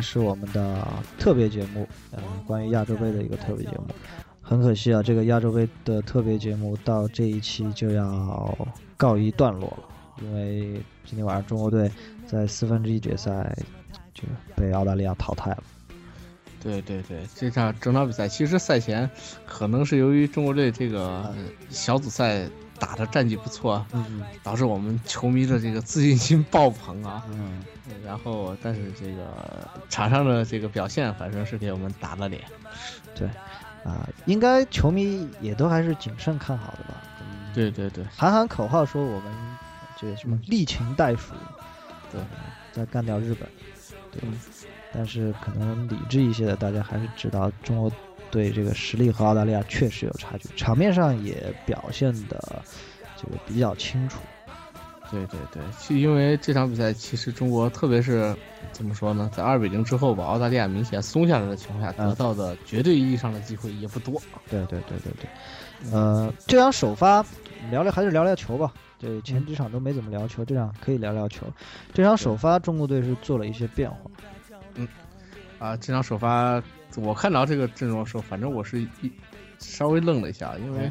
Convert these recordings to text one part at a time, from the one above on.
是我们的特别节目，呃，关于亚洲杯的一个特别节目。很可惜啊，这个亚洲杯的特别节目到这一期就要告一段落了，因为今天晚上中国队在四分之一决赛就被澳大利亚淘汰了。对对对，这场整场比赛其实赛前可能是由于中国队这个小组赛打的战绩不错，嗯导致我们球迷的这个自信心爆棚啊。嗯，然后，但是这个场上的这个表现，反正是给我们打了脸。对，啊，应该球迷也都还是谨慎看好的吧？嗯对对对，喊喊口号说我们这个什么力擒袋鼠，对，再干掉日本，对嗯。但是可能理智一些的，大家还是知道中国队这个实力和澳大利亚确实有差距，场面上也表现的这个比较清楚。对对对，就因为这场比赛，其实中国特别是怎么说呢，在二比零之后吧，澳大利亚明显松下来的情况下，嗯得到的绝对意义上的机会也不多。对对对对对，呃，这场首发聊聊还是聊聊球吧。对，前几场都没怎么聊球，这场可以聊聊球。这场首发，中国队是做了一些变化。嗯啊，这场首发我看到这个阵容的时候，反正我是一稍微愣了一下，因为、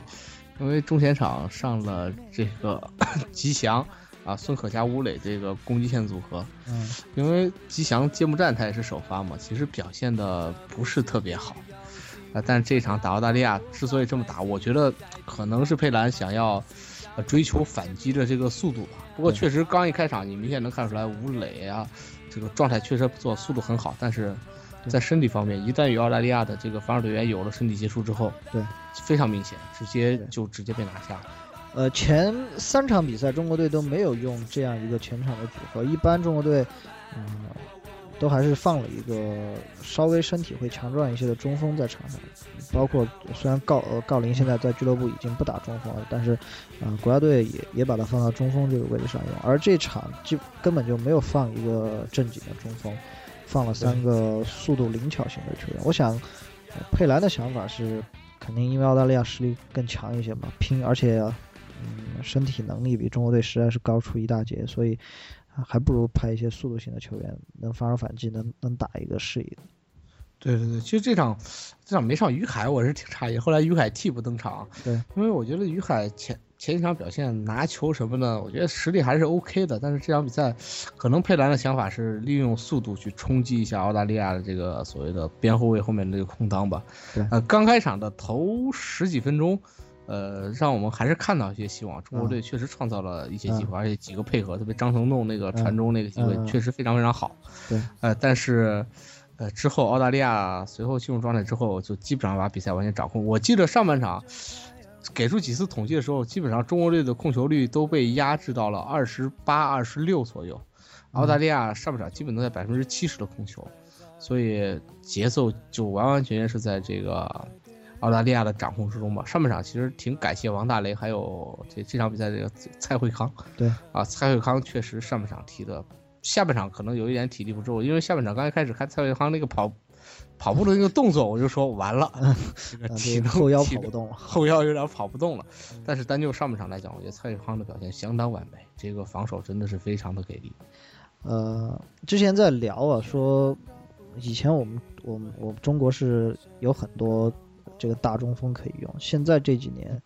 因为中前场上了这个 吉祥啊、孙可嘉、吴磊这个攻击线组合，嗯因为吉祥揭幕战他也是首发嘛，其实表现的不是特别好，啊，但是这场打澳大利亚之所以这么打，我觉得可能是佩兰想要。呃，追求反击的这个速度吧。不过确实刚一开场，你明显能看出来吴磊啊，这个状态确实不错，速度很好。但是在身体方面，一旦与澳大利亚的这个防守队员有了身体接触之后，对，非常明显，直接就直接被拿下了。呃，前三场比赛中国队都没有用这样一个全场的组合，一般中国队，嗯、都还是放了一个稍微身体会强壮一些的中锋在场上，包括虽然郜呃郜林现在在俱乐部已经不打中锋了，但是，呃，国家队也也把他放到中锋这个位置上用，而这场就根本就没有放一个正经的中锋，放了三个速度灵巧型的球员。我想，呃佩兰的想法是，肯定因为澳大利亚实力更强一些嘛，拼而且。嗯，身体能力比中国队实在是高出一大截，所以啊还不如派一些速度型的球员，能防守反击，能能打一个是一个。对对对，其实这场这场没上于海，我是挺诧异。后来于海替补登场，对，因为我觉得于海前前几场表现拿球什么的，我觉得实力还是 OK 的。但是这场比赛，可能佩兰的想法是利用速度去冲击一下澳大利亚的这个所谓的边后卫后面的这个空当吧。对呃，刚开场的头十几分钟。呃，让我们还是看到一些希望。中国队确实创造了一些机会，而且几个配合，特别张成栋那个传中那个机会，确实非常非常好。对，呃，但是，呃，之后澳大利亚随后进入状态之后，就基本上把比赛完全掌控。我记得上半场给出几次统计的时候，基本上中国队的控球率都被压制到了二十八、二十六左右，澳大利亚上半场基本都在百分之七十的控球，所以节奏就完完全全是在这个。澳大利亚的掌控之中吧。上半场其实挺感谢王大雷，还有这这场比赛这个蔡慧康。对啊，蔡慧康确实上半场踢的，下半场可能有一点体力不支，因为下半场刚一开始看蔡慧康那个跑跑步的那个动作，我就说完了，这个体能后腰跑不动了，后腰有点跑不动了。但是单就上半场来讲，我觉得蔡慧康的表现相当完美，这个防守真的是非常的给力。呃，之前在聊啊，说以前我们我们我们中国是有很多。这个大中锋可以用。现在这几年，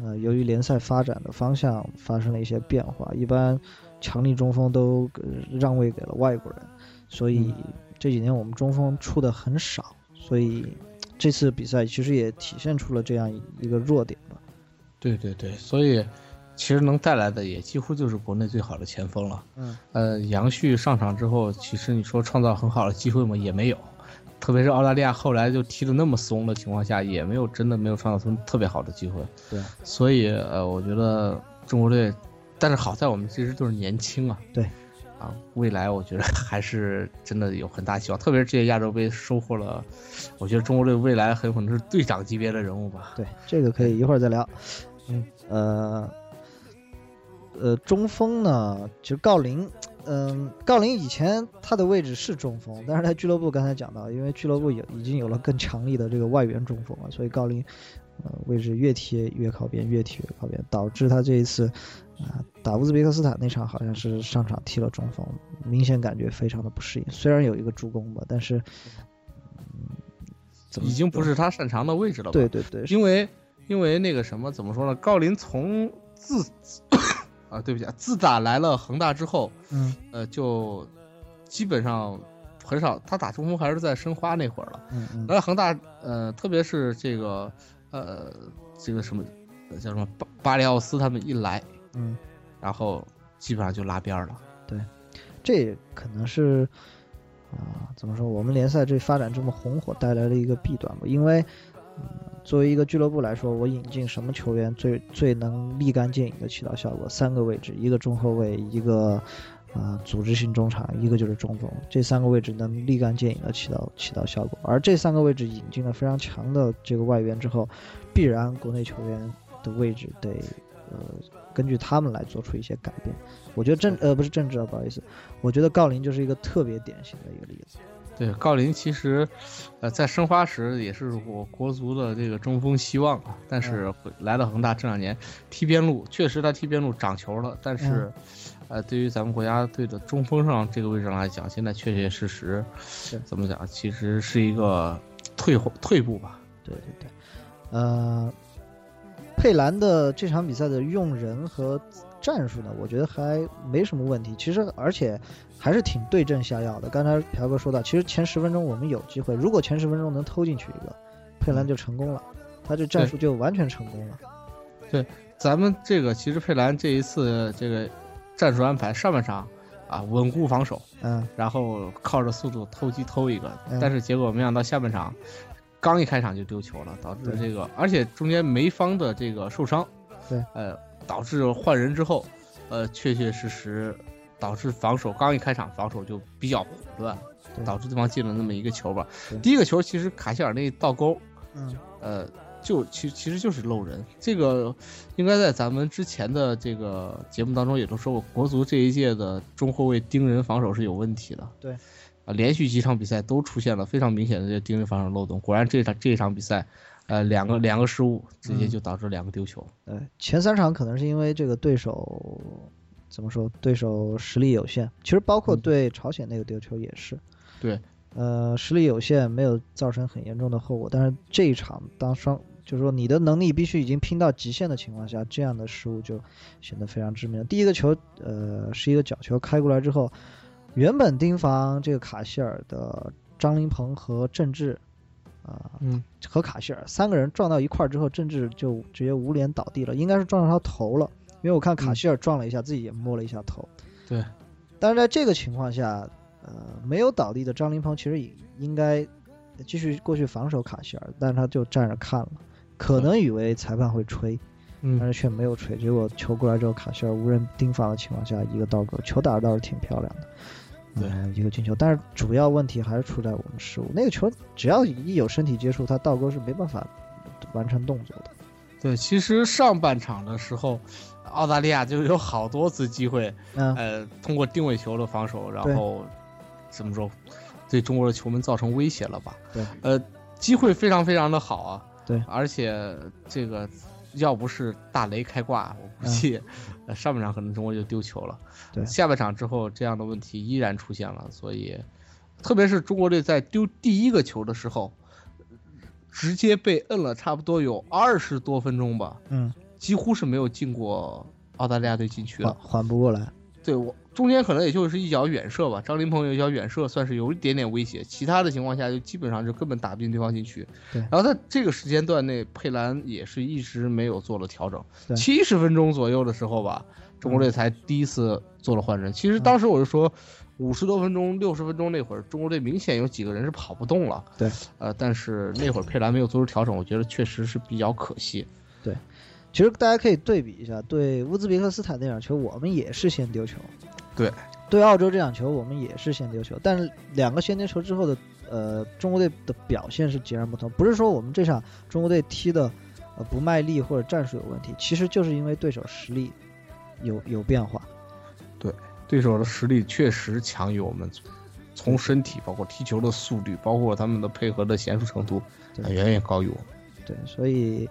呃，由于联赛发展的方向发生了一些变化，一般强力中锋都让位给了外国人，所以这几年我们中锋出的很少。所以这次比赛其实也体现出了这样一个弱点吧。对对对，所以其实能带来的也几乎就是国内最好的前锋了。嗯，呃，杨旭上场之后，其实你说创造很好的机会吗？也没有。特别是澳大利亚后来就踢得那么松的情况下，也没有真的没有创造出特别好的机会。对，所以呃，我觉得中国队，但是好在我们其实都是年轻啊。对，啊，未来我觉得还是真的有很大希望。特别是这届亚洲杯收获了，我觉得中国队未来很有可能是队长级别的人物吧。对，这个可以一会儿再聊。嗯，呃，呃，中锋呢，其实郜林。嗯，郜林以前他的位置是中锋，但是在俱乐部刚才讲到，因为俱乐部有已经有了更强力的这个外援中锋了，所以郜林，呃，位置越踢越靠边，越踢越靠边，导致他这一次，啊，打乌兹别克斯坦那场好像是上场踢了中锋，明显感觉非常的不适应。虽然有一个助攻吧，但是，嗯，怎么已经不是他擅长的位置了吧？对对对，因为因为那个什么怎么说呢？郜林从自啊，对不起啊，自打来了恒大之后，嗯呃，就基本上很少他打中锋还是在申花那会儿了。嗯嗯来了恒大，呃，特别是这个呃这个什么呃叫什么巴巴里奥斯他们一来，嗯，然后基本上就拉边了。对。这也可能是啊、怎么说？我们联赛这发展这么红火带来了一个弊端吧，因为。嗯，作为一个俱乐部来说，我引进什么球员最最能立竿见影的起到效果？三个位置，一个中后卫，一个啊、组织性中场，一个就是中锋，这三个位置能立竿见影的起到起到效果。而这三个位置引进了非常强的这个外援之后，必然国内球员的位置得呃根据他们来做出一些改变。我觉得政呃不是政治啊，不好意思，我觉得郜林就是一个特别典型的一个例子。对，郜林其实，呃，在申花时也是我国足的这个中锋希望啊，但是回来到恒大这两年踢边路，确实他踢边路长球了，但是，呃，对于咱们国家队的中锋上这个位置上来讲，现在确确实实，怎么讲，其实是一个退后退步吧。对对对，呃，佩兰的这场比赛的用人和战术呢，我觉得还没什么问题。其实而且还是挺对症下药的。刚才朴哥说到，其实前十分钟我们有机会，如果前十分钟能偷进去一个，佩兰就成功了，他这战术就完全成功了。对咱们这个其实佩兰这一次这个战术安排，上半场啊稳固防守，嗯然后靠着速度偷鸡偷一个，嗯但是结果没想到下半场刚一开场就丢球了，导致这个，而且中间梅方的这个受伤，对，呃，导致换人之后，呃，确确实实导致防守刚一开场防守就比较混乱，导致对方进了那么一个球吧。第一个球其实卡希尔那倒钩，嗯呃，就其其实就是漏人，这个应该在咱们之前的这个节目当中也都说过，国足这一届的中后卫盯人防守是有问题的。对，啊，连续几场比赛都出现了非常明显的这个盯人防守漏洞。果然这场这场比赛，呃，两个两个失误，直接就导致两个丢球。对，前三场可能是因为这个对手怎么说，对手实力有限。其实包括嗯对朝鲜那个丢球也是。对，呃，实力有限，没有造成很严重的后果。但是这一场，当双就是说你的能力必须已经拼到极限的情况下，这样的失误就显得非常致命。第一个球，呃，是一个角球开过来之后，原本盯防这个卡希尔的张琳芃和郑智，啊、嗯，和卡希尔三个人撞到一块儿之后，郑智就直接捂脸倒地了，应该是撞到他头了，因为我看卡希尔撞了一下，自己也摸了一下头。对，但是在这个情况下，呃，没有倒地的张琳芃其实也应该继续过去防守卡希尔，但是他就站着看了，可能以为裁判会吹，但嗯，是却没有吹。结果球过来之后，卡希尔无人盯防的情况下，一个倒钩，球打的倒是挺漂亮的。对嗯一个进球，但是主要问题还是出在我们失误。那个球只要一有身体接触，他倒钩是没办法完成动作的。对，其实上半场的时候，澳大利亚就有好多次机会，嗯，呃，通过定位球的防守，然后怎么说，对中国的球门造成威胁了吧？对，呃，机会非常非常的好啊。对而且这个要不是大雷开挂，我估计、呃上半场可能中国就丢球了。嗯对下半场之后这样的问题依然出现了，所以特别是中国队在丢第一个球的时候，直接被摁了差不多有二十多分钟吧，嗯，几乎是没有进过澳大利亚队禁区的。缓不过来。对我中间可能也就是一脚远射吧，张琳芃有一脚远射算是有一点点威胁，其他的情况下就基本上就根本打不进对方禁区。对然后在这个时间段内，佩兰也是一直没有做了调整对，七十分钟左右的时候吧，中国队才第一次做了换人。其实嗯当时我就说，五十多分钟、六十分钟那会儿，中国队明显有几个人是跑不动了。对，呃，但是那会儿佩兰没有做出调整，我觉得确实是比较可惜。对其实大家可以对比一下，对乌兹别克斯坦那场球，我们也是先丢球。对，对澳洲这场球，我们也是先丢球，但是两个先丢球之后的，呃，中国队的表现是截然不同。不是说我们这场中国队踢的，呃，不卖力或者战术有问题，其实就是因为对手实力有有变化。对对手的实力确实强于我们，从身体包括踢球的速率，包括他们的配合的娴熟程度，远远高于我们。对，所以，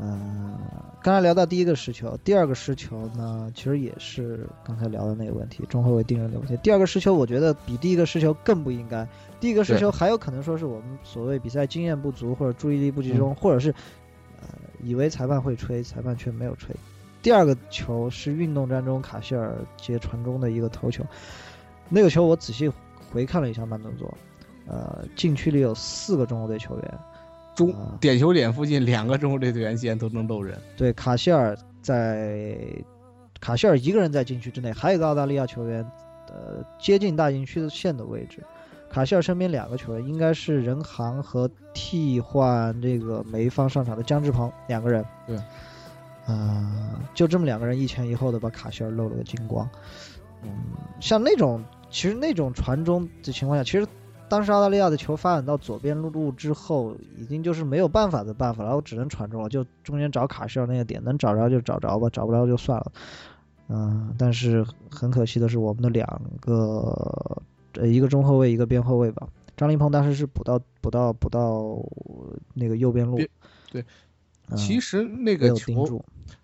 嗯、刚才聊到第一个失球，第二个失球呢，其实也是刚才聊的那个问题，中后卫定人的问题。第二个失球，我觉得比第一个失球更不应该。第一个失球还有可能说是我们所谓比赛经验不足，或者注意力不集中，或者是呃以为裁判会吹，裁判却没有吹。第二个球是运动战中卡希尔接传中的一个头球，那个球我仔细回看了一下慢动作，呃，禁区里有四个中国队球员，中啊点球点附近两个中国队队员竟然都能漏人，对，卡希尔在卡希尔一个人在禁区之内，还有一个澳大利亚球员，呃，接近大禁区的线的位置。卡希尔身边两个球员，应该是任航和替换这个梅方上场的姜志鹏两个人。对，啊、就这么两个人一前一后的把卡希尔漏了个精光。嗯，像那种其实那种传中的情况下，其实当时澳大利亚的球发展到左边路之后，已经就是没有办法的办法了，我只能传中了，就中间找卡希尔那个点，能找着就找着吧，找不着就算了。嗯、但是很可惜的是，我们的两个呃一个中后卫，一个边后卫吧，张琳芃当时是补到补到补到那个右边路，对嗯，其实那个球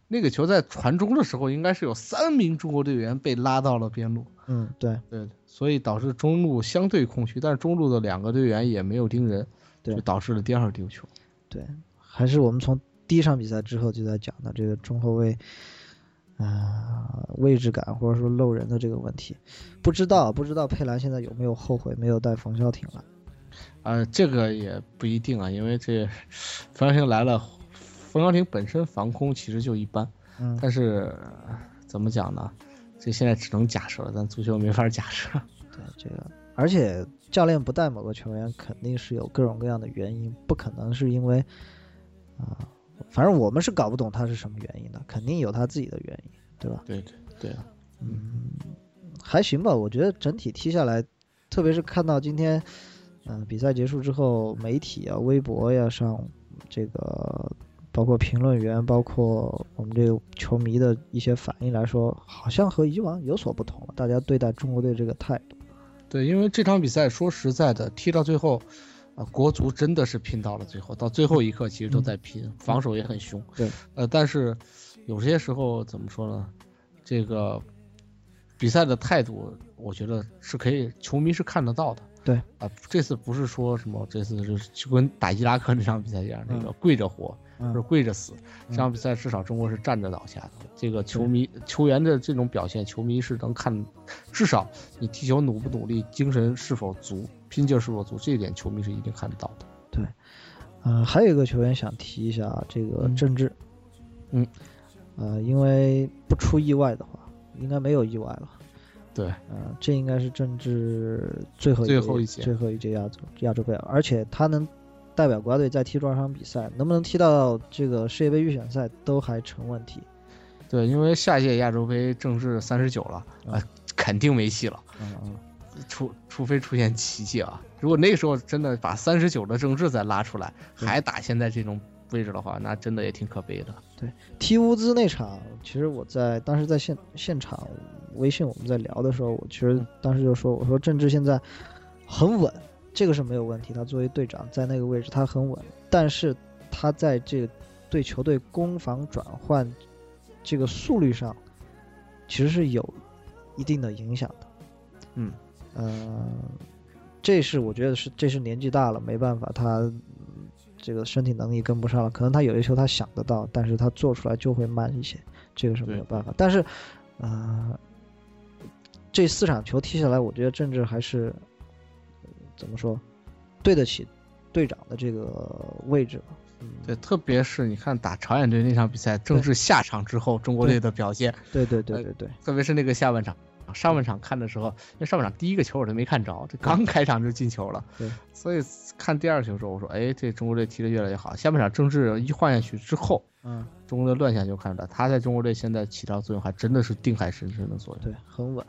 那个球在传中的时候，应该是有三名中国队员被拉到了边路，嗯，对对，所以导致中路相对空虚，但是中路的两个队员也没有盯人，对就导致了第二丢球。对，还是我们从第一场比赛之后就在讲的这个中后卫，啊、位置感或者说漏人的这个问题。不知道不知道佩兰现在有没有后悔没有带冯潇霆了？呃，这个也不一定啊，因为这冯潇霆来了，冯潇霆本身防空其实就一般，嗯，但是呃怎么讲呢？这现在只能假设了，但足球没法假设。对这个，而且教练不带某个球员，肯定是有各种各样的原因，不可能是因为啊、反正我们是搞不懂他是什么原因的，肯定有他自己的原因，对吧？对对对啊，嗯，还行吧，我觉得整体踢下来，特别是看到今天，嗯、比赛结束之后，媒体啊、微博呀上这个，包括评论员，包括我们这个球迷的一些反应来说，好像和以往有所不同了。大家对待中国队这个态度，对，因为这场比赛说实在的，踢到最后，啊、国足真的是拼到了最后，到最后一刻其实都在拼，防守也很凶。对，呃，但是有些时候怎么说呢？这个比赛的态度，我觉得是可以，球迷是看得到的。对啊、这次不是说什么，这次就是就跟打伊拉克那场比赛一样，那个嗯跪着活，嗯不是跪着死。这场比赛至少中国是站着倒下的。这个球迷球员的这种表现，球迷是能看，至少你踢球努不努力，精神是否足，拼劲儿是否足，这一点球迷是一定看得到的。对，呃、还有一个球员想提一下啊这个嗯郑智，嗯，呃，因为不出意外的话，应该没有意外了。对，呃，这应该是郑智最后一最后一届最后一届亚洲亚洲杯，而且他能代表国家队再踢多少场比赛，能不能踢到这个世界杯预选赛都还成问题。对，因为下届亚洲杯正式三十九了，啊、嗯肯定没戏了。嗯嗯，除除非出现奇迹啊！如果那个时候真的把三十九的郑智再拉出来，还打现在这种位置的话，那真的也挺可悲的。对踢乌兹那场，其实我在当时在现现场微信我们在聊的时候，我其实当时就说，我说郑智现在很稳，这个是没有问题。他作为队长在那个位置他很稳，但是他在这个对球队攻防转换这个速率上，其实是有一定的影响的。嗯，呃，这是我觉得是这是年纪大了没办法，他嗯这个身体能力跟不上了，可能他有些球他想得到，但是他做出来就会慢一些，这个是没有办法。但是，呃，这四场球踢下来，我觉得郑智还是呃怎么说，对得起队长的这个位置吧。嗯，对，特别是你看打朝鲜队那场比赛，郑智下场之后，中国队的表现，对对对对对，特别是那个下半场。上半场看的时候，因为上半场第一个球我都没看着，这刚开场就进球了，对，所以看第二球的时候，我说，哎，这中国队踢得越来越好。下半场郑智一换下去之后，嗯，中国队乱象就看出来，他在中国队现在起到作用还真的是定海神针的作用。对，很稳。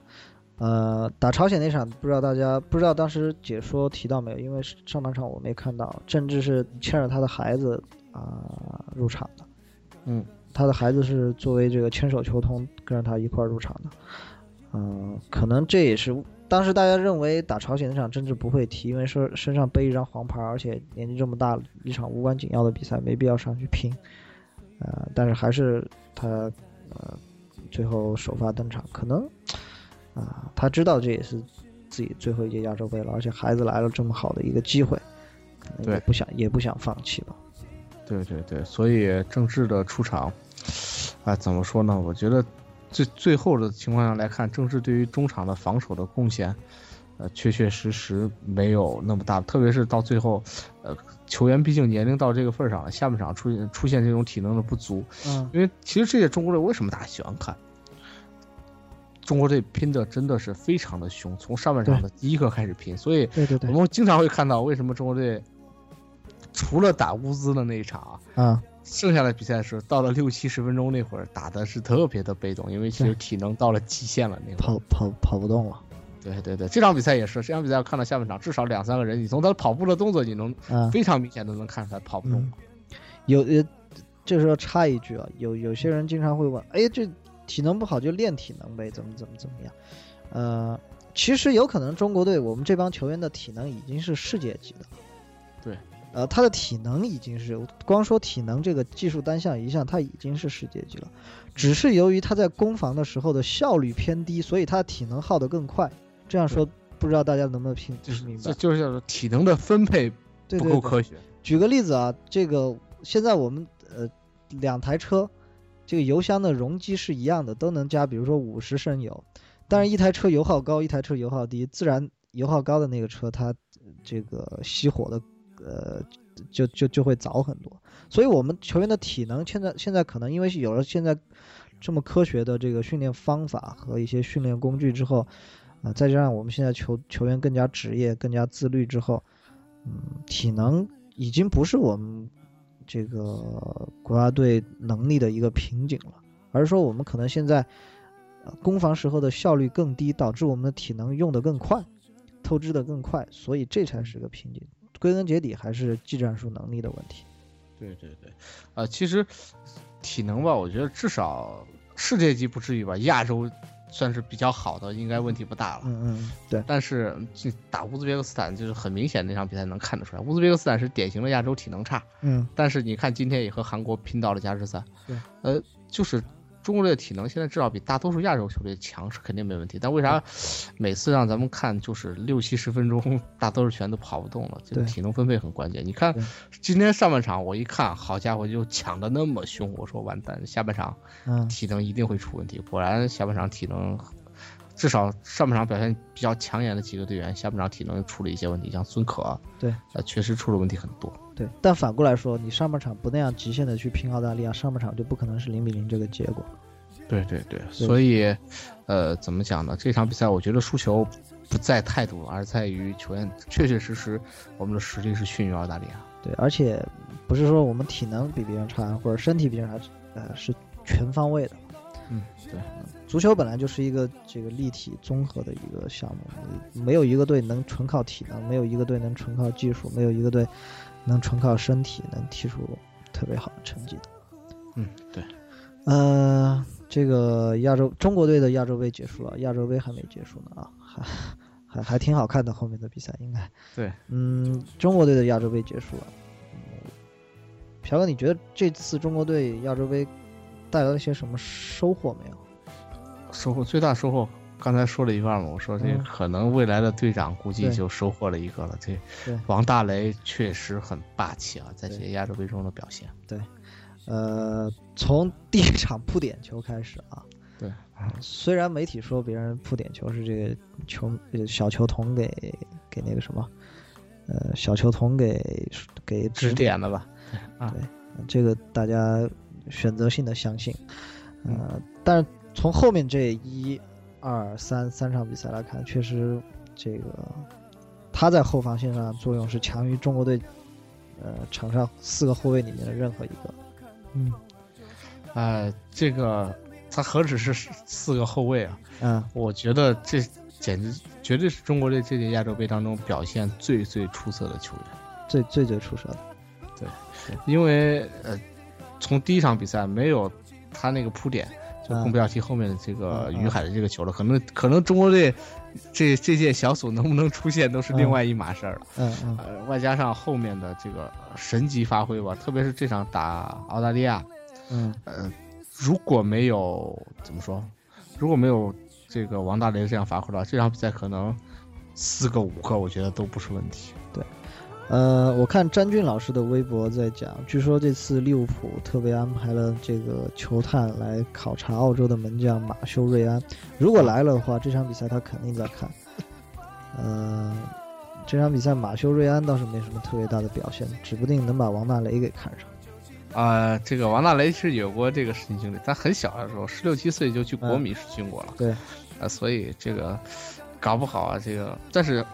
呃，打朝鲜那场，不知道大家不知道当时解说提到没有？因为上半场我没看到，郑智是牵着他的孩子啊、入场的。嗯，他的孩子是作为这个牵手球童跟着他一块儿入场的。嗯、可能这也是当时大家认为打朝鲜那场郑智不会踢，因为说身上背一张黄牌，而且年纪这么大了，一场无关紧要的比赛没必要上去拼。呃，但是还是他呃最后首发登场，可能啊、他知道这也是自己最后一届亚洲杯了，而且孩子来了这么好的一个机会，也对不想也不想放弃吧。对对对，所以郑智的出场，啊，怎么说呢？我觉得最最后的情况下来看，郑智对于中场的防守的贡献，呃，确确实实没有那么大，特别是到最后，呃，球员毕竟年龄到这个份儿上了，下半场出现出现这种体能的不足，嗯，因为其实这届中国队为什么大家喜欢看？中国队拼的真的是非常的凶，从上半场的第一个开始拼，所以我，们经常会看到为什么中国队除了打乌兹的那一场啊，啊，剩下的比赛是到了六七十分钟那会儿打的是特别的被动，因为其实体能到了极限了那会儿。跑跑跑不动了。对对对，这场比赛也是，这场比赛看到下半场至少两三个人，你从他跑步的动作你能啊，非常明显的能看出来跑不动嗯。有呃，这时候插一句啊，有有些人经常会问，哎，这体能不好就练体能呗，怎么怎么怎么样？呃，其实有可能中国队我们这帮球员的体能已经是世界级的了。对，呃，他的体能已经是光说体能这个技术单项一项，他已经是世界级了，只是由于他在攻防的时候的效率偏低，所以他的体能耗得更快。这样说，不知道大家能不能听就是明白这？就是叫做体能的分配不够科学。举个例子啊，这个现在我们呃两台车，这个油箱的容积是一样的，都能加，比如说五十升油，但是一台车油耗高，一台车油耗低，自然油耗高的那个车它这个熄火的呃就就就会早很多。所以我们球员的体能现在现在可能因为有了现在这么科学的这个训练方法和一些训练工具之后，啊、再加上我们现在球球员更加职业、更加自律之后，嗯，体能已经不是我们这个国家队能力的一个瓶颈了，而是说我们可能现在攻防时候的效率更低，导致我们的体能用得更快，透支得更快，所以这才是个瓶颈。归根结底还是技战术能力的问题。对对对，呃，其实体能吧，我觉得至少世界级不至于吧，亚洲算是比较好的，应该问题不大了。嗯嗯，对，但是这打乌兹别克斯坦就是很明显，那场比赛能看得出来，乌兹别克斯坦是典型的亚洲体能差。嗯但是你看今天也和韩国拼到了加时赛，对，呃，就是中国队的体能现在至少比大多数亚洲球队强是肯定没问题，但为啥每次让咱们看就是六七十分钟大多数全都跑不动了？这个体能分配很关键。你看今天上半场我一看，好家伙就抢的那么凶，我说完蛋，下半场嗯体能一定会出问题。果然下半场体能。至少上半场表现比较抢眼的几个队员，下半场体能出了一些问题，像孙可，对，呃，确实出了问题很多。对。但反过来说，你上半场不那样极限的去拼澳大利亚，上半场就不可能是零比零这个结果。对对对，所以，呃，怎么讲呢？这场比赛我觉得输球不在态度，而在于球员确确实实我们的实力是逊于澳大利亚。对，而且不是说我们体能比别人差，或者身体比别人差，呃，是全方位的。嗯，对，足球本来就是一个这个立体综合的一个项目，你没有一个队能纯靠体能，没有一个队能纯靠技术，没有一个队能纯靠身体能踢出特别好的成绩的。嗯，对，呃，这个亚洲中国队的亚洲杯结束了，亚洲杯还没结束呢啊，还还还挺好看的，后面的比赛应该。对，嗯，中国队的亚洲杯结束了。嗯，朴哥，你觉得这次中国队亚洲杯带来了些什么收获没有？收获最大收获，刚才说了一半嘛，我说这嗯。可能未来的队长估计就收获了一个了。这王大雷确实很霸气啊，在这些亚洲杯中的表现。对。呃，从第一场扑点球开始啊，对，虽然媒体说别人扑点球是这个球呃小球童给给那个什么，呃小球童给给指点的吧？啊。对，这个大家选择性的相信，呃，但是从后面这一二三三场比赛来看，确实这个他在后防线上的作用是强于中国队呃场上四个后卫里面的任何一个。嗯呃，这个他何止是四个后卫啊？嗯我觉得这简直绝对是中国队这届亚洲杯当中表现最最出色的球员。最最最出色的。对因为呃，从第一场比赛没有他那个铺垫，就更不要提后面的这个于海的这个球了，可能可能中国队这这届小组能不能出现都是另外一码事儿了。嗯嗯呃，外加上后面的这个神级发挥吧，特别是这场打澳大利亚，嗯呃，如果没有怎么说，如果没有这个王大雷这样发挥的话，这场比赛可能四个五个，我觉得都不是问题。呃，我看詹俊老师的微博在讲，据说这次利物浦特别安排了这个球探来考察澳洲的门将马修瑞安，如果来了的话，这场比赛他肯定在看。呃，这场比赛马修瑞安倒是没什么特别大的表现，指不定能把王大雷给看上。啊、这个王大雷是有过这个事情经历，他很小的时候，十六七岁就去国米试训过了。对，啊、所以这个搞不好啊，这个但是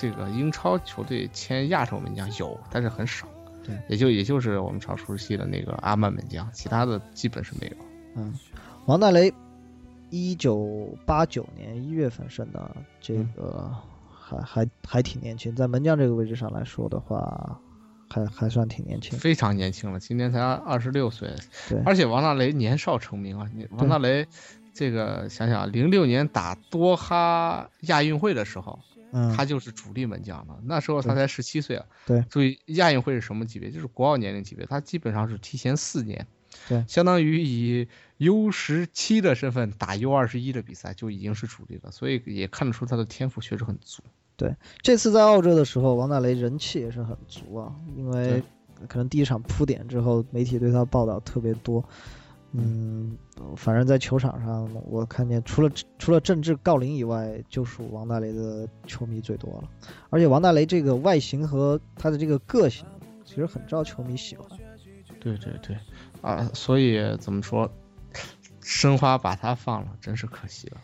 这个英超球队签亚洲门将有，但是很少。对，也就也就是我们常熟悉的那个阿曼门将，其他的基本是没有。嗯，王大雷，一九八九年一月份生的，这个还还还挺年轻，在门将这个位置上来说的话，还还算挺年轻。非常年轻了，今年才二十六岁，对而且王大雷年少成名啊！你王大雷，这个想想，零六年打多哈亚运会的时候，嗯，他就是主力门将了，那时候他才十七岁啊。对注意亚运会是什么级别？就是国奥年龄级别，他基本上是提前四年，对相当于以 U 十七的身份打 U 二十一的比赛就已经是主力了，所以也看得出他的天赋确实很足。对这次在澳洲的时候，王大雷人气也是很足啊，因为可能第一场铺点之后，媒体对他报道特别多。嗯，反正在球场上，我看见除了除了郑智、郜林以外，就属王大雷的球迷最多了。而且王大雷这个外形和他的这个个性，其实很招球迷喜欢。对对对，啊，所以怎么说，申花把他放了，真是可惜了。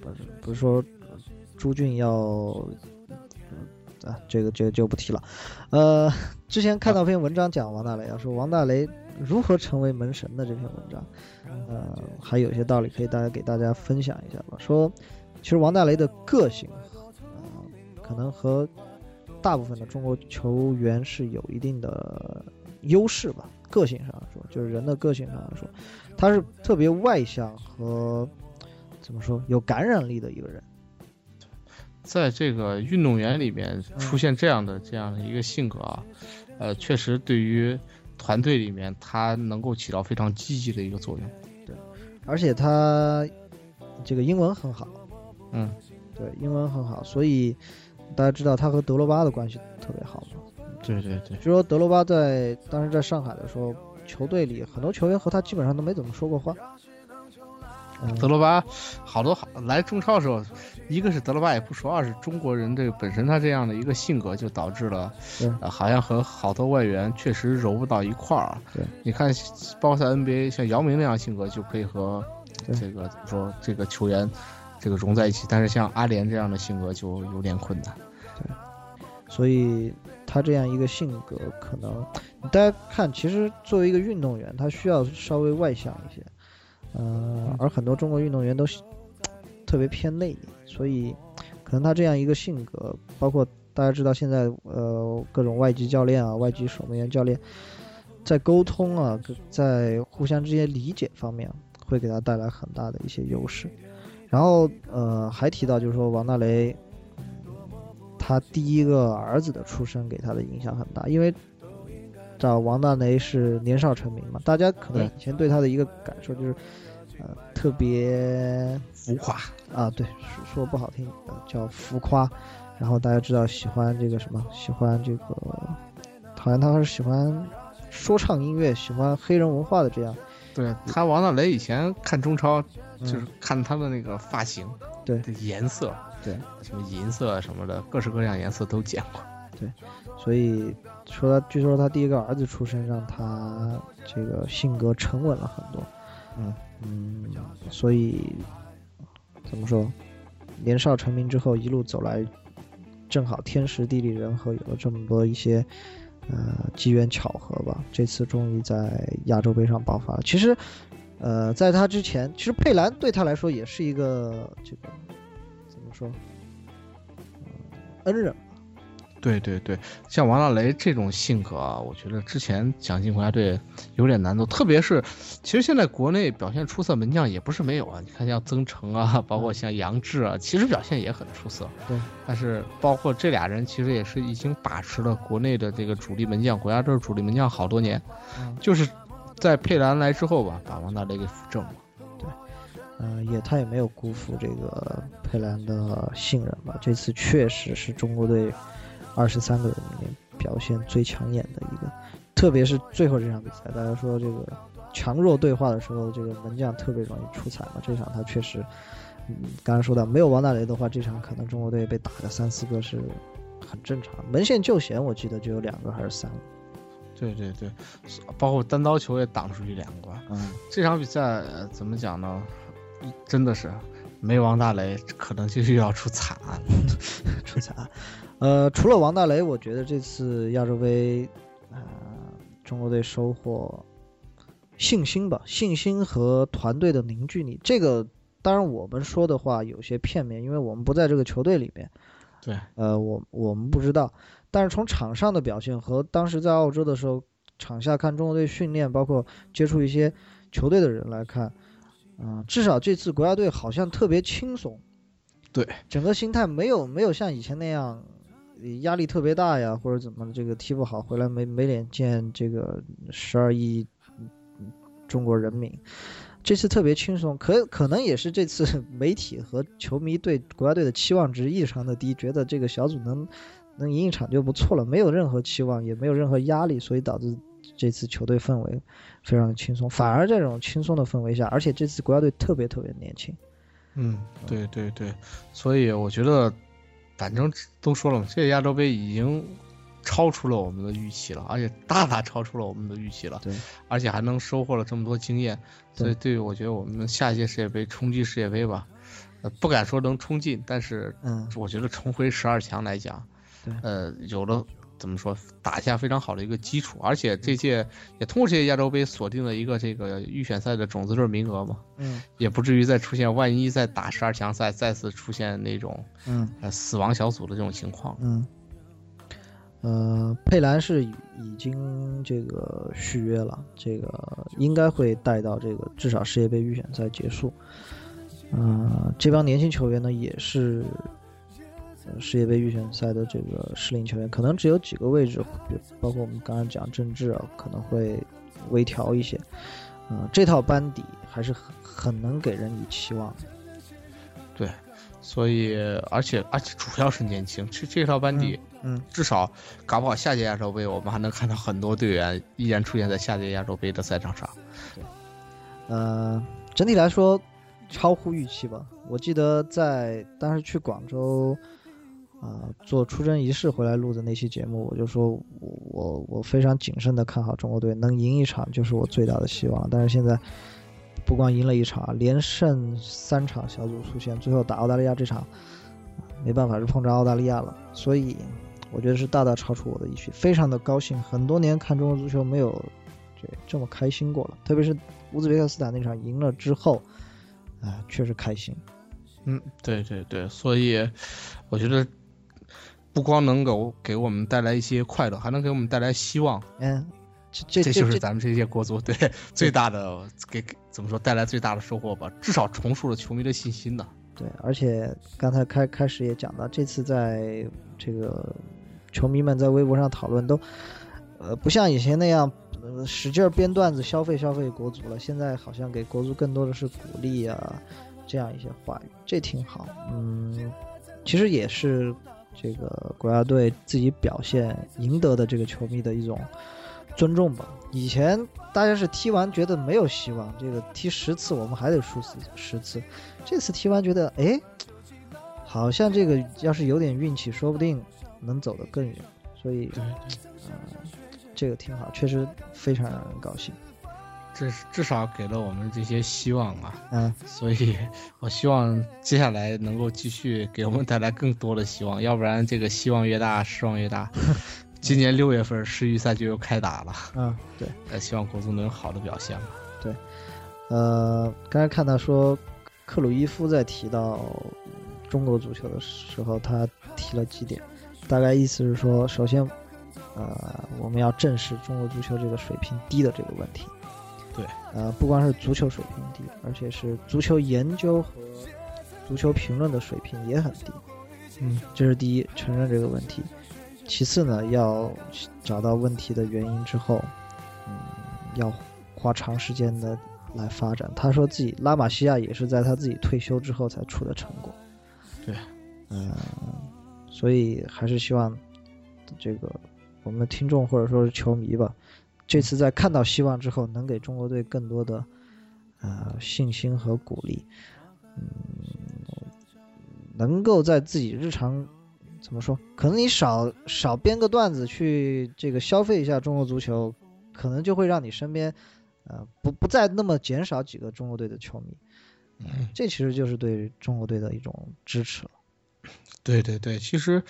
不是不是说呃朱俊要，啊，这个这个就不提了。呃，之前看到篇文章讲王大雷啊，说王大雷如何成为门神的这篇文章，呃，还有一些道理可以大家给大家分享一下吧。说其实王大雷的个性，呃，可能和大部分的中国球员是有一定的优势吧。个性上来说，就是人的个性上来说，他是特别外向和怎么说有感染力的一个人。在这个运动员里面嗯出现这样的这样的一个性格啊，呃，确实对于团队里面他能够起到非常积极的一个作用。对而且他这个英文很好，嗯，对，英文很好，所以大家知道他和德罗巴的关系特别好嘛。对对对，据说德罗巴在当时在上海的时候，球队里很多球员和他基本上都没怎么说过话。嗯德罗巴好多好来中超的时候，一个是德罗巴也不说，二是中国人这个本身他这样的一个性格，就导致了好像和好多外援确实揉不到一块儿。对，你看，包括在 NBA，像姚明那样性格就可以和这个怎么说这个球员这个融在一起，但是像阿联这样的性格就有点困难。对所以他这样一个性格，可能大家看，其实作为一个运动员，他需要稍微外向一些，呃，而很多中国运动员都是特别偏内敛，所以可能他这样一个性格，包括大家知道现在呃各种外籍教练啊、外籍守门员教练，在沟通啊、在互相之间理解方面，会给他带来很大的一些优势。然后呃还提到就是说王大雷。他第一个儿子的出生给他的影响很大，因为找王大雷是年少成名嘛，大家可能以前对他的一个感受就是，呃，特别浮夸，啊，对，说说不好听，呃叫浮夸。然后大家知道喜欢这个什么，喜欢这个，好像他是喜欢说唱音乐，喜欢黑人文化的这样，对他王大雷以前看中超就是嗯看他的那个发型，对颜色，对，什么银色什么的，各式各样颜色都见过。对所以说他据说他第一个儿子出生让他这个性格沉稳了很多。嗯嗯，所以怎么说，年少成名之后一路走来，正好天时地利人和，有了这么多一些呃机缘巧合吧。这次终于在亚洲杯上爆发了。其实，呃，在他之前，其实佩兰对他来说也是一个这个怎么说，恩人。对对对，像王大雷这种性格啊，我觉得之前想进国家队有点难度，特别是其实现在国内表现出色门将也不是没有啊，你看像曾诚啊，包括像杨志啊，其实表现也很出色。对，但是包括这俩人，其实也是已经把持了国内的这个主力门将，国家队主力门将好多年，嗯就是在佩兰来之后吧，把王大雷给扶正了。嗯、也他也没有辜负这个佩兰的信任吧。这次确实是中国队二十三个人里面表现最抢眼的一个，特别是最后这场比赛，大家说这个强弱对话的时候，这个门将特别容易出彩嘛。这场他确实，嗯，刚才说到没有王大雷的话，这场可能中国队被打个三四个是很正常。门线救险我记得就有两个还是三个，对对对，包括单刀球也挡出去两个。嗯，这场比赛、呃怎么讲呢？真的是没王大雷，可能就又要出惨案。出彩。呃，除了王大雷，我觉得这次亚洲杯，呃，中国队收获信心吧，信心和团队的凝聚力。这个当然我们说的话有些片面，因为我们不在这个球队里面，对，呃，我我们不知道。但是从场上的表现和当时在澳洲的时候，场下看中国队训练，包括接触一些球队的人来看，嗯、至少这次国家队好像特别轻松。对，整个心态没有没有像以前那样呃压力特别大呀，或者怎么这个踢不好回来没没脸见这个十二亿嗯中国人民。这次特别轻松，可可能也是这次 媒体和球迷对国家队的期望值异常的低，觉得这个小组能能赢一场就不错了，没有任何期望，也没有任何压力，所以导致这次球队氛围非常的轻松。反而这种轻松的氛围下，而且这次国家队特别特别年轻，嗯，对对对，所以我觉得，反正都说了嘛，这个亚洲杯已经超出了我们的预期了，而且大大超出了我们的预期了，对，而且还能收获了这么多经验，所以对于我觉得我们下一届世界杯冲击世界杯吧，呃，不敢说能冲进，但是嗯，我觉得重回十二强来讲，对呃，有了怎么说，打下非常好的一个基础，而且这届也通过这届亚洲杯锁定了一个这个预选赛的种子队名额嘛，嗯也不至于再出现万一再打十二强赛再次出现那种嗯呃死亡小组的这种情况。嗯，呃，佩兰是已已经这个续约了，这个应该会带到这个至少世界杯预选赛结束。呃，这帮年轻球员呢，也是呃世界杯预选赛的这个适龄球员，可能只有几个位置，比包括我们刚刚讲郑智啊，可能会微调一些。呃，这套班底还是很很能给人以期望的。所以，而且而且主要是年轻，这这套班底嗯，至少搞不好下届亚洲杯我们还能看到很多队员依然出现在下届亚洲杯的赛场上。呃，整体来说超乎预期吧。我记得在当时去广州，啊、做出征仪式回来录的那期节目，我就说我我我非常谨慎的看好中国队能赢一场就是我最大的希望。但是现在不光赢了一场，连胜三场小组出线，最后打澳大利亚这场，没办法是碰着澳大利亚了，所以我觉得是大大超出我的预期，非常的高兴。很多年看中国足球没有这这么开心过了，特别是乌兹别克斯坦那场赢了之后，啊、确实开心。嗯，对对对，所以我觉得不光能够给我们带来一些快乐，还能给我们带来希望。嗯，这这就是咱们这些国足对最大的给给怎么说带来最大的收获吧，至少重塑了球迷的信心呢。对，而且刚才开开始也讲到，这次在这个球迷们在微博上讨论都，呃，不像以前那样，呃，使劲儿编段子消费消费国足了。现在好像给国足更多的是鼓励啊，这样一些话语，这挺好。嗯，其实也是这个国家队自己表现赢得的这个球迷的一种尊重吧。以前大家是踢完觉得没有希望，这个踢十次我们还得输十十次，这次踢完觉得，哎，好像这个要是有点运气，说不定能走得更远。所以，嗯，呃，这个挺好，确实非常让人高兴。这是至少给了我们这些希望嘛。嗯，所以我希望接下来能够继续给我们带来更多的希望，要不然这个希望越大，失望越大。今年六月份世预赛就又开打了，嗯，对。呃，希望国足能有好的表现吧。对呃，刚才看到说，克鲁伊夫在提到中国足球的时候，他提了几点，大概意思是说，首先，呃，我们要正视中国足球这个水平低的这个问题。对。呃，不光是足球水平低，而且是足球研究和足球评论的水平也很低。嗯，这是第一，承认这个问题。其次呢，要找到问题的原因之后，嗯，要花长时间的来发展。他说自己拉玛西亚也是在他自己退休之后才出的成果。对，嗯、所以还是希望这个我们的听众或者说是球迷吧，这次在看到希望之后，能给中国队更多的呃信心和鼓励。嗯，能够在自己日常怎么说？可能你少少编个段子去这个消费一下中国足球，可能就会让你身边呃不不再那么减少几个中国队的球迷。嗯，这其实就是对中国队的一种支持了。对对对，其实，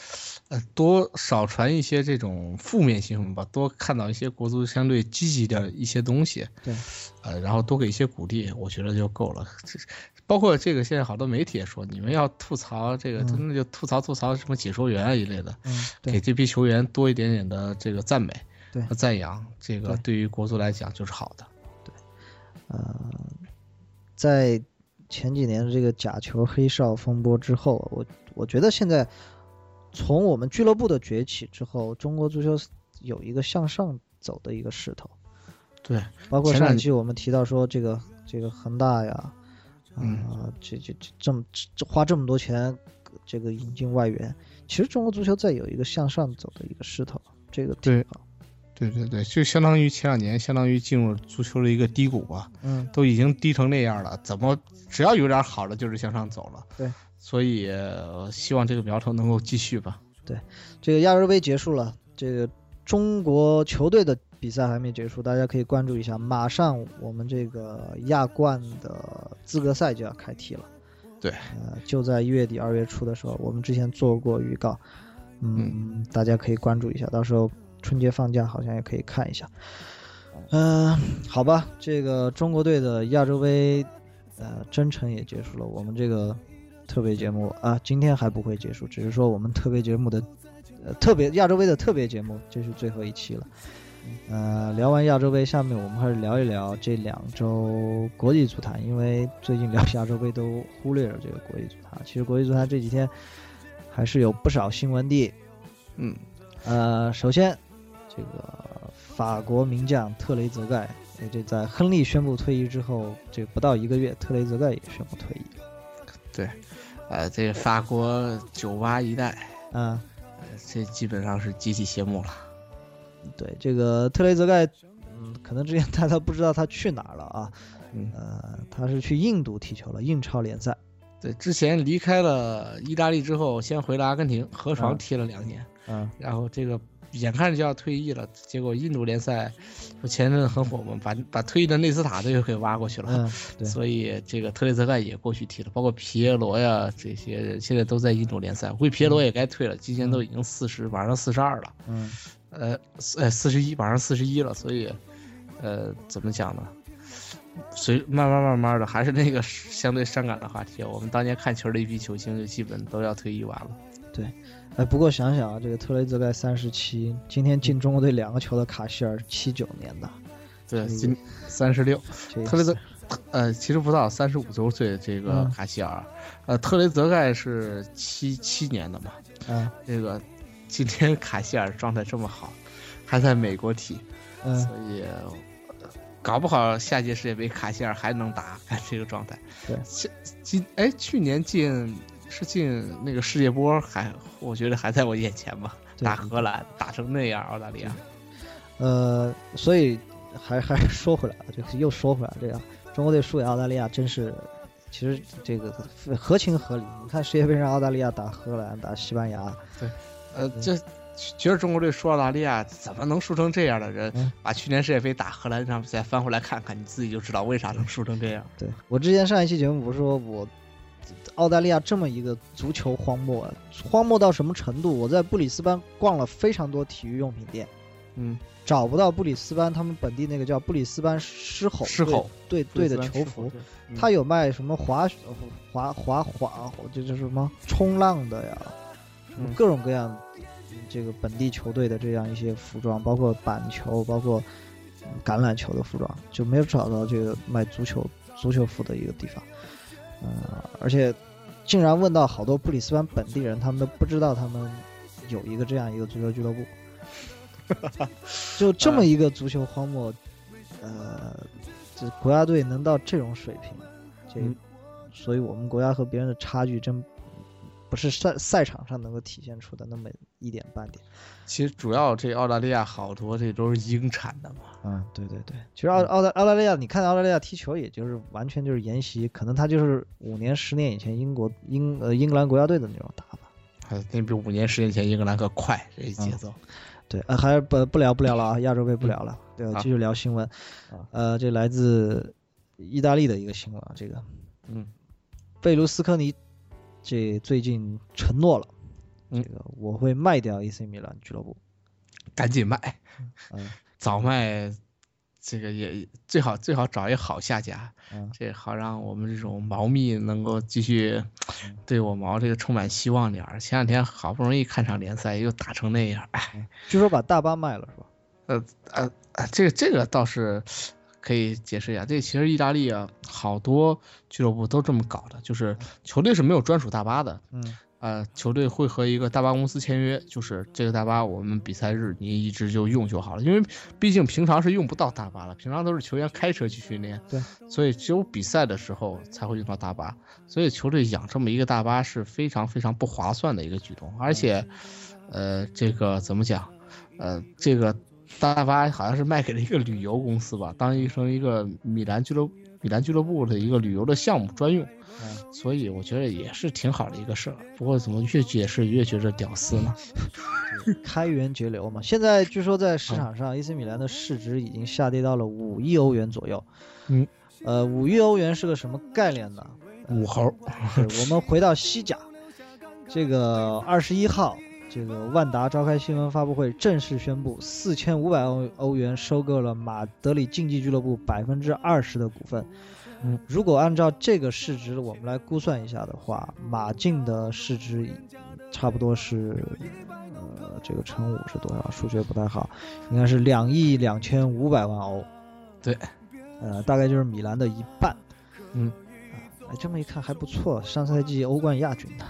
呃，多少传一些这种负面新闻吧，多看到一些国足相对积极的一些东西，对，呃，然后多给一些鼓励，我觉得就够了。这包括这个，现在好多媒体也说，你们要吐槽这个，嗯真的就吐槽吐槽什么解说员啊一类的，嗯，给这批球员多一点点的这个赞美和赞扬，这个对对于国足来讲就是好的。对呃，在前几年的这个假球黑哨风波之后，我我觉得现在从我们俱乐部的崛起之后，中国足球有一个向上走的一个势头。对，包括上一期我们提到说，这个这个恒大呀，啊、嗯这这这这么这花这么多钱，这个引进外援，其实中国足球在有一个向上走的一个势头，这个挺对好。对对对，就相当于前两年，相当于进入足球的一个低谷吧。嗯，都已经低成那样了，怎么只要有点好的就是向上走了？对，所以、呃希望这个苗头能够继续吧。对这个亚洲杯结束了，这个中国球队的比赛还没结束，大家可以关注一下。马上我们这个亚冠的资格赛就要开踢了。对呃，就在一月底二月初的时候，我们之前做过预告，嗯，大家可以关注一下，到时候春节放假好像也可以看一下。嗯、好吧，这个中国队的亚洲杯，呃，征程也结束了，我们这个特别节目啊，今天还不会结束，只是说我们特别节目的，呃，特别亚洲杯的特别节目，这是最后一期了。呃，聊完亚洲杯，下面我们还是聊一聊这两周国际足坛，因为最近聊亚洲杯都忽略了这个国际足坛。其实国际足坛这几天还是有不少新闻的。嗯，呃，首先，这个法国名将特雷泽盖，也这在亨利宣布退役之后，这不到一个月，特雷泽盖也宣布退役。呃，这个法国酒吧一代，啊、呃这基本上是集体谢幕了。对这个特雷泽盖，嗯，可能之前 大家不知道他去哪儿了啊，嗯，呃，他是去印度踢球了，印超联赛。对，之前离开了意大利之后，先回了阿根廷，河床嗯踢了两年，嗯然后这个眼看着就要退役了，结果印度联赛不前阵子很火嘛，把把退役的内斯塔队又给挖过去了。嗯，对，所以这个特雷泽盖也过去踢了，包括皮耶罗呀这些人，现在都在印度联赛。估计皮耶罗也该退了，今年都已经四十，马上四十二了，嗯呃，四呃四十一，马上四十一了。所以，呃，怎么讲呢？随慢慢慢慢的，还是那个相对伤感的话题。我们当年看球的一批球星，就基本都要退役完了。哎，不过想想啊，这个特雷泽盖三十七，今天进中国队两个球的卡希尔七九年的，对，嗯今三十六，特雷泽，呃，其实不到三十五周岁，这个嗯。卡希尔，呃，特雷泽盖是七七年的嘛，啊这个今天卡希尔状态这么好，还在美国踢，嗯。所以呃搞不好下届世界杯卡希尔还能打，看这个状态。对。今今哎，去年进是进那个世界波，还我觉得还在我眼前吧，打荷兰打成那样，澳大利亚。呃，所以还还是说回来了，就是又说回来，这样中国队输给澳大利亚真是，其实这个合情合理。你看世界杯上澳大利亚打荷兰、打西班牙，对呃，这觉得中国队输澳大利亚怎么能输成这样的人？嗯把去年世界杯打荷兰这场比赛翻回来看看，你自己就知道为啥能输成这样。对我之前上一期节目不是说我澳大利亚这么一个足球荒漠，荒漠到什么程度？我在布里斯班逛了非常多体育用品店，嗯，找不到布里斯班他们本地那个叫布里斯班狮吼狮吼。队队队的球服，，嗯。他有卖什么滑雪滑滑滑，这就是什么冲浪的呀，嗯。各种各样这个本地球队的这样一些服装，包括板球，包括嗯橄榄球的服装，就没有找到这个卖足球足球服的一个地方。呃，而且竟然问到好多布里斯班本地人，他们都不知道他们有一个这样一个足球俱乐部。就这么一个足球荒漠，呃，这国家队能到这种水平，这，嗯所以我们国家和别人的差距真不是赛赛场上能够体现出的那么一点半点。其实主要这澳大利亚好多这都是英产的嘛。嗯，对对对，其实澳澳大澳大利亚，你看澳大利亚踢球，也就是完全就是沿袭，可能他就是五年、十年以前英国英呃英格兰国家队的那种打法。还那比五年、十年前英格兰可快，这节奏。对，呃，还是不不聊不聊了啊，亚洲杯不聊了，对，继续聊新闻。呃，这来自意大利的一个新闻啊，这个嗯，贝卢斯科尼这最近承诺了，这嗯个我会卖掉 AC 米兰俱乐部。赶紧卖，嗯 早卖，这个也最好最好找一个好下家，嗯这好让我们这种毛蜜能够继续对我毛这个充满希望点儿。前两天好不容易看场联赛，又打成那样，哎，据说把大巴卖了是吧？呃呃，呃这个这个倒是可以解释一下。这其实意大利啊，好多俱乐部都这么搞的，就是球队是没有专属大巴的，嗯。呃，球队会和一个大巴公司签约，就是这个大巴我们比赛日你一直就用就好了，因为毕竟平常是用不到大巴了，平常都是球员开车去训练，对，所以只有比赛的时候才会用到大巴，所以球队养这么一个大巴是非常非常不划算的一个举动，而且，呃，这个怎么讲，呃，这个大巴好像是卖给了一个旅游公司吧，当成一个米兰俱乐米兰俱乐部的一个旅游的项目专用。嗯，所以我觉得也是挺好的一个事儿。不过怎么越解释越觉着屌丝呢？开源节流嘛。现在据说在市场上，AC 米兰的市值已经下跌到了五亿欧元左右。嗯，呃，五亿欧元是个什么概念呢？五猴，我们回到西甲，这个二十一号，这个万达召开新闻发布会，正式宣布四千五百欧欧元收购了马德里竞技俱乐部百分之二十的股份。嗯，如果按照这个市值我们来估算一下的话，马竞的市值差不多是，呃，这个乘五是多少？数学不太好，应该是两亿两千五百万欧。对，呃，大概就是米兰的一半。嗯，啊，哎，这么一看还不错，上赛季欧冠亚军的。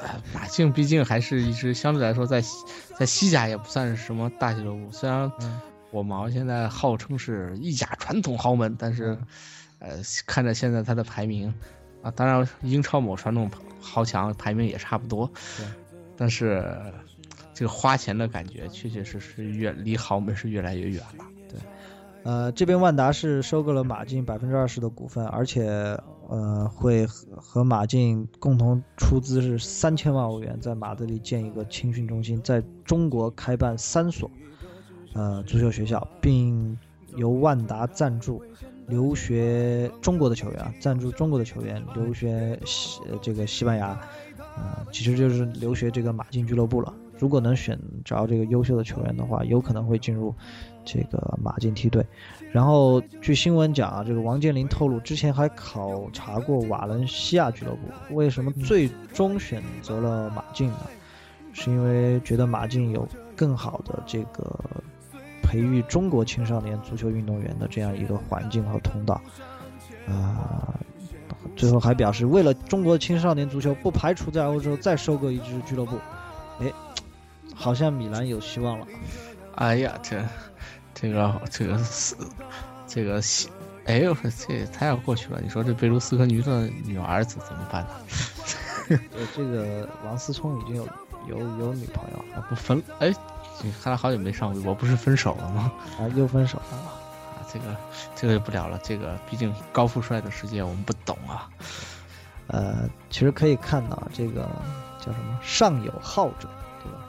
呃马竞毕竟还是一支相对来说在西在西甲也不算是什么大俱乐部，虽然嗯。我毛现在号称是意甲传统豪门，但是，呃，看着现在他的排名，啊，当然英超某传统豪强排名也差不多，但是这个花钱的感觉确确实实越离豪门是越来越远了。呃，这边万达是收购了马竞百分之二十的股份，而且呃会和和马竞共同出资是三千万欧元，在马德里建一个青训中心，在中国开办三所呃足球学校，并由万达赞助留学中国的球员啊，赞助中国的球员留学西这个西班牙，呃，其实就是留学这个马竞俱乐部了。如果能选着这个优秀的球员的话，有可能会进入这个马竞梯队。然后据新闻讲啊，这个王健林透露，之前还考察过瓦伦西亚俱乐部，为什么最终选择了马竞呢？是因为觉得马竞有更好的这个培育中国青少年足球运动员的这样一个环境和通道。啊、最后还表示，为了中国的青少年足球，不排除在欧洲再收购一支俱乐部。哎，好像米兰有希望了。哎呀，这这个这个是这个西，哎呦，这也太要过去了，你说这贝卢斯科尼的女儿子怎么办呢？呃，这个王思聪已经有有有女朋友了啊，不分哎，你看来好久没上微博，不是分手了吗？啊，又分手了。啊，这个这个就不聊了，这个毕竟高富帅的世界我们不懂啊。呃，其实可以看到这个叫什么“上有好者”，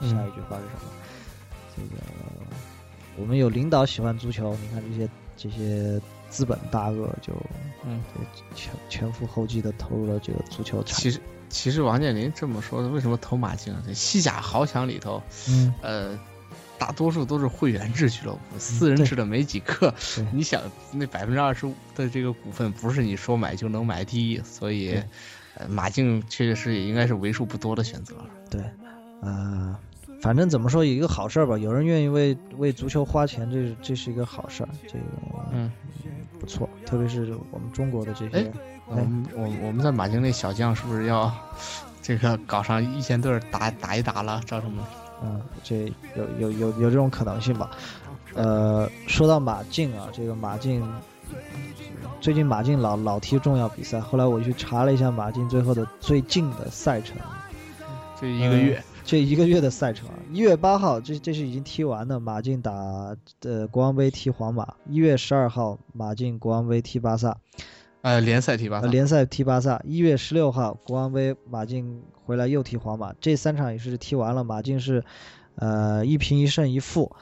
下一句话是什么？这个我们有领导喜欢足球，你看这些这些资本大鳄就嗯，前前赴后继的投入了这个足球产其实其实王健林这么说，为什么投马竞啊？这西甲豪强里头，嗯，呃，大多数都是会员制俱乐部，私人制的没几个。对 你想，那百分之二十五的这个股份不是你说买就能买第一，所以，呃，马竞确实是也应该是为数不多的选择了。对，啊、反正怎么说有一个好事儿吧，有人愿意为为足球花钱，这是这是一个好事儿，这个嗯，不错，特别是我们中国的这些哎，我们我我们在马竞那小将是不是要这个搞上一线队儿打打一打了？叫什么？嗯，这有有有有这种可能性吧？呃，说到马竞啊，这个马竞最近马竞老老踢重要比赛，后来我去查了一下马竞最后的最近的赛程，这一个月，这一个月的赛程啊，一月八号这这是已经踢完的，马竞打呃国王杯踢皇马，一月十二号马竞国王杯踢巴萨，呃联赛踢巴萨，联赛踢巴萨，一月十六号国王杯马竞回来又踢皇马，这三场也是踢完了，马竞是呃一平一胜一负。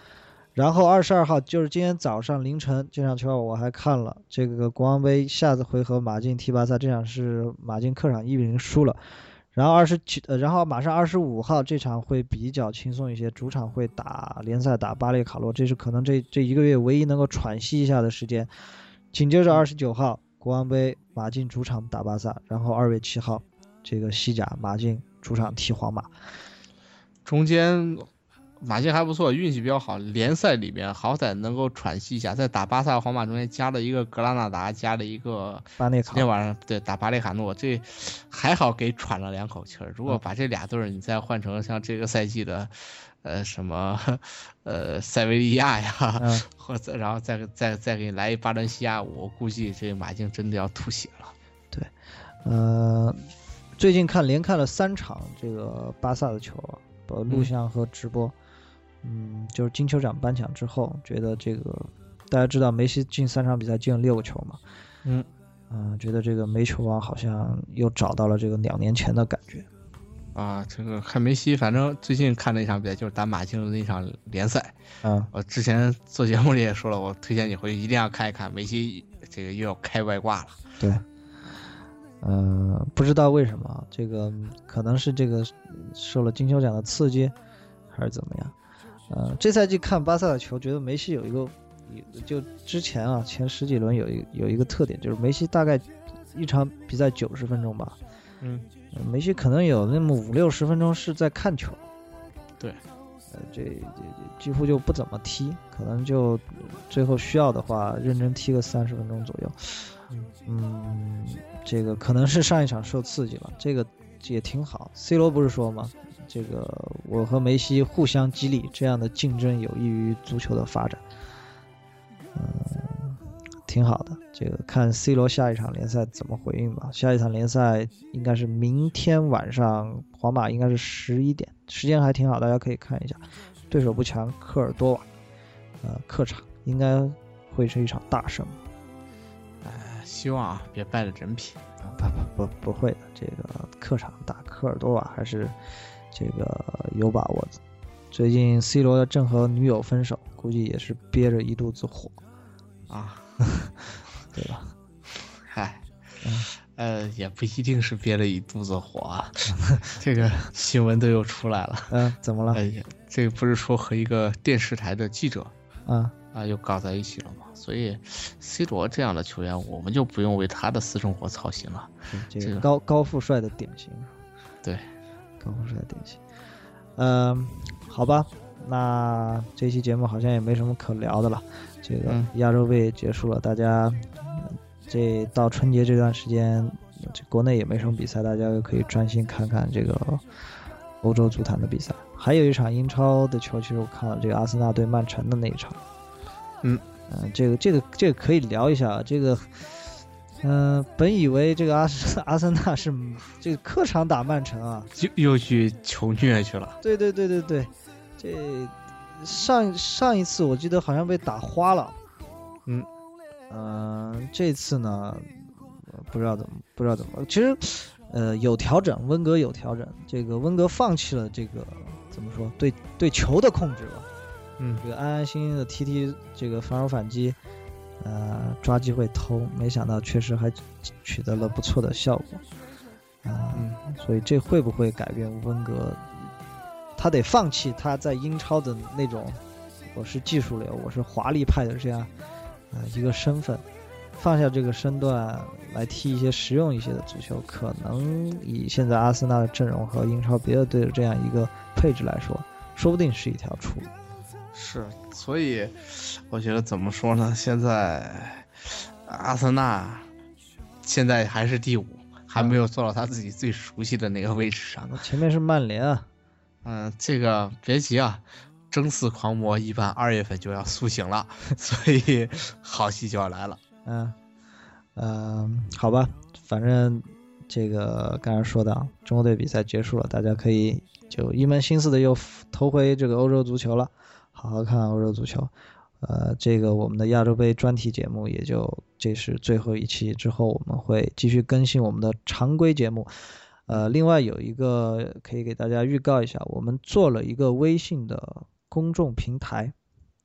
然后二十二号就是今天早上凌晨这场球我还看了，这个国王杯下次回合马竞踢巴萨，这场是马竞客场一比零输了。然后二十七，呃，然后马上二十五号这场会比较轻松一些，主场会打联赛打巴列卡洛，这是可能这这一个月唯一能够喘息一下的时间。紧接着二十九号国王杯马竞主场打巴萨，然后二月七号这个西甲马竞主场踢皇马，中间。马竞还不错，运气比较好。联赛里面好歹能够喘息一下，在打巴萨、皇马中间加了一个格拉纳达，加了一个巴内卡。今天晚上对打巴列卡诺，这还好给喘了两口气儿。如果把这俩队儿你再换成像这个赛季的，呃什么，呃塞维利亚呀，或者然后再再再给你来一巴伦西亚，我估计这马竞真的要吐血了。对，呃，最近看连看了三场这个巴萨的球，呃，录像和直播。嗯，就是金球奖颁奖之后，觉得这个大家知道梅西近三场比赛进了六个球嘛，嗯，嗯，觉得这个梅球王好像又找到了这个两年前的感觉。啊，这个看梅西，反正最近看那场比赛就是打马竞的那场联赛。嗯，我之前做节目里也说了，我推荐你回去一定要看一看梅西，这个又要开外挂了。对，嗯，不知道为什么，这个可能是这个受了金球奖的刺激，还是怎么样？呃，这赛季看巴萨的球，觉得梅西有一个，就之前啊，前十几轮有一有一个特点，就是梅西大概一场比赛九十分钟吧，嗯，梅西可能有那么五六十分钟是在看球，对，呃，这这几乎就不怎么踢，可能就最后需要的话认真踢个三十分钟左右，嗯，这个可能是上一场受刺激了，这个也挺好，C 罗不是说吗？这个我和梅西互相激励，这样的竞争有益于足球的发展，嗯，挺好的。这个看 C 罗下一场联赛怎么回应吧。下一场联赛应该是明天晚上，皇马应该是十一点，时间还挺好，大家可以看一下。对手不强，科尔多瓦，呃，客场应该会是一场大胜。哎，希望啊，别败了人品啊！不不不，不会的。这个客场打科尔多瓦还是。这个有把握的。最近 C 罗正和女友分手，估计也是憋着一肚子火啊，对吧？嗨，呃，也不一定是憋了一肚子火啊。这个新闻都又出来了。嗯，怎么了？哎呀，这个不是说和一个电视台的记者啊啊又搞在一起了吗？所以 C 罗这样的球员，我们就不用为他的私生活操心了。这个高高富帅的典型。对。高富帅的典型，嗯，好吧，那这期节目好像也没什么可聊的了。这个亚洲杯结束了，大家这到春节这段时间，这国内也没什么比赛，大家又可以专心看看这个欧洲足坛的比赛。还有一场英超的球，其实我看了这个阿森纳对曼城的那一场。嗯嗯，这个这个这个可以聊一下这个。嗯，本以为这个阿 阿森纳是这个客场打曼城啊，又又去求虐去了。对对对对对，这上上一次我记得好像被打花了。嗯嗯，这次呢，不知道怎么不知道怎么，其实呃有调整，温格有调整，这个温格放弃了这个怎么说对对球的控制吧，嗯，这个安安心心的踢踢这个防守反击。呃，抓机会偷，没想到确实还取得了不错的效果，啊，所以这会不会改变温格？他得放弃他在英超的那种，我是技术流，我是华丽派的这样，呃，一个身份，放下这个身段来踢一些实用一些的足球，可能以现在阿森纳的阵容和英超别的队的这样一个配置来说，说不定是一条出路。是，所以我觉得怎么说呢？现在阿森纳现在还是第五，还没有做到他自己最熟悉的那个位置上。前面是曼联啊，嗯，这个别急啊，争四狂魔一般二月份就要苏醒了，所以好戏就要来了。嗯，嗯，好吧，反正这个刚才说的，中国队比赛结束了，大家可以就一门心思的又投回这个欧洲足球了，好好看欧洲足球。呃，这个我们的亚洲杯专题节目也就这是最后一期，之后我们会继续更新我们的常规节目。呃，另外有一个可以给大家预告一下，我们做了一个微信的公众平台，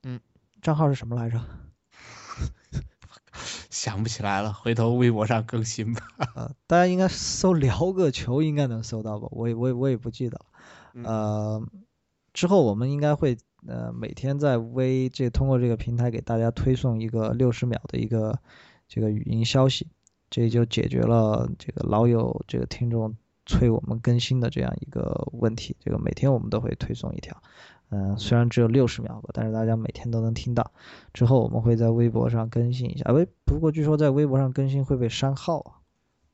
嗯，账号是什么来着？想不起来了，回头微博上更新吧。呃，大家应该搜“聊个球”，应该能搜到吧？我也我也我也不记得了。呃，之后我们应该会呃每天在微这通过这个平台给大家推送一个六十秒的一个这个语音消息，这就解决了这个老有这个听众催我们更新的这样一个问题。这个每天我们都会推送一条。嗯，虽然只有六十秒吧，但是大家每天都能听到。之后我们会在微博上更新一下。微不过据说在微博上更新会被删号啊。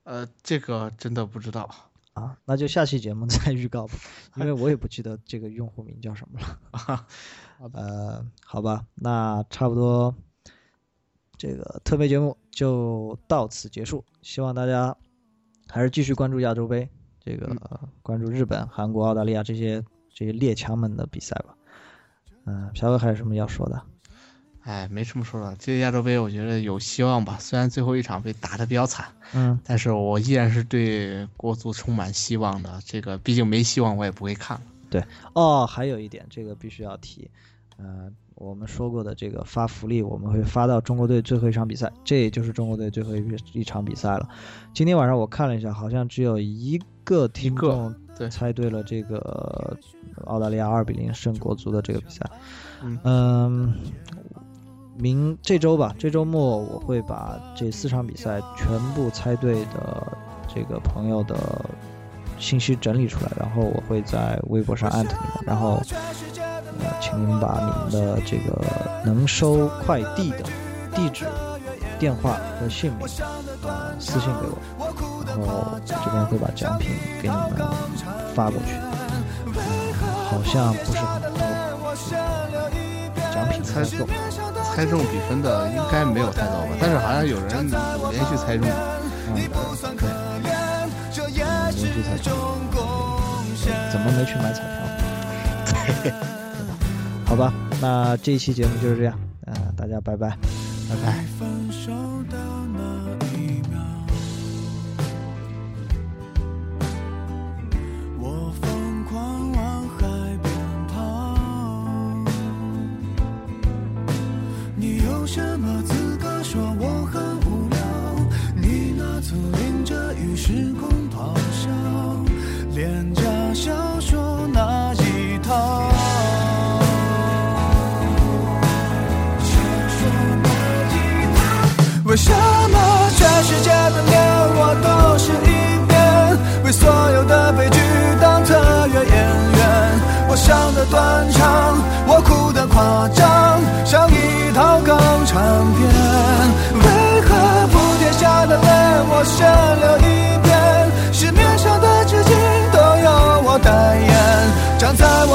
呃，这个真的不知道啊，那就下期节目再预告吧，因为我也不记得这个用户名叫什么了。呃，好吧，那差不多，这个特别节目就到此结束。希望大家还是继续关注亚洲杯，这个关注日本、韩国、澳大利亚这些。这些列强们的比赛吧，嗯，朴哥还有什么要说的？哎，没什么说的。这个亚洲杯我觉得有希望吧，虽然最后一场被打得比较惨，嗯，但是我依然是对国足充满希望的。这个毕竟没希望我也不会看。对，哦，还有一点，这个必须要提，嗯，我们说过的这个发福利，我们会发到中国队最后一场比赛，这也就是中国队最后一一场比赛了。今天晚上我看了一下，好像只有一个听众。对，猜对了这个澳大利亚二比零胜国足的这个比赛。嗯，明这周吧，这周末我会把这四场比赛全部猜对的这个朋友的信息整理出来，然后我会在微博上艾特你们，然后呃，请你们把你们的这个能收快递的地址、电话和姓名呃私信给我。然后这边会把奖品给你们发过去，好像不是很多，奖品猜中猜中比分的应该没有太多吧，但是好像有人连续猜中，嗯，对，连续猜中，怎么没去买彩票？对，好吧，那这一期节目就是这样，嗯，大家拜拜，拜拜。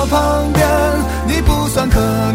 我旁边，你不算可。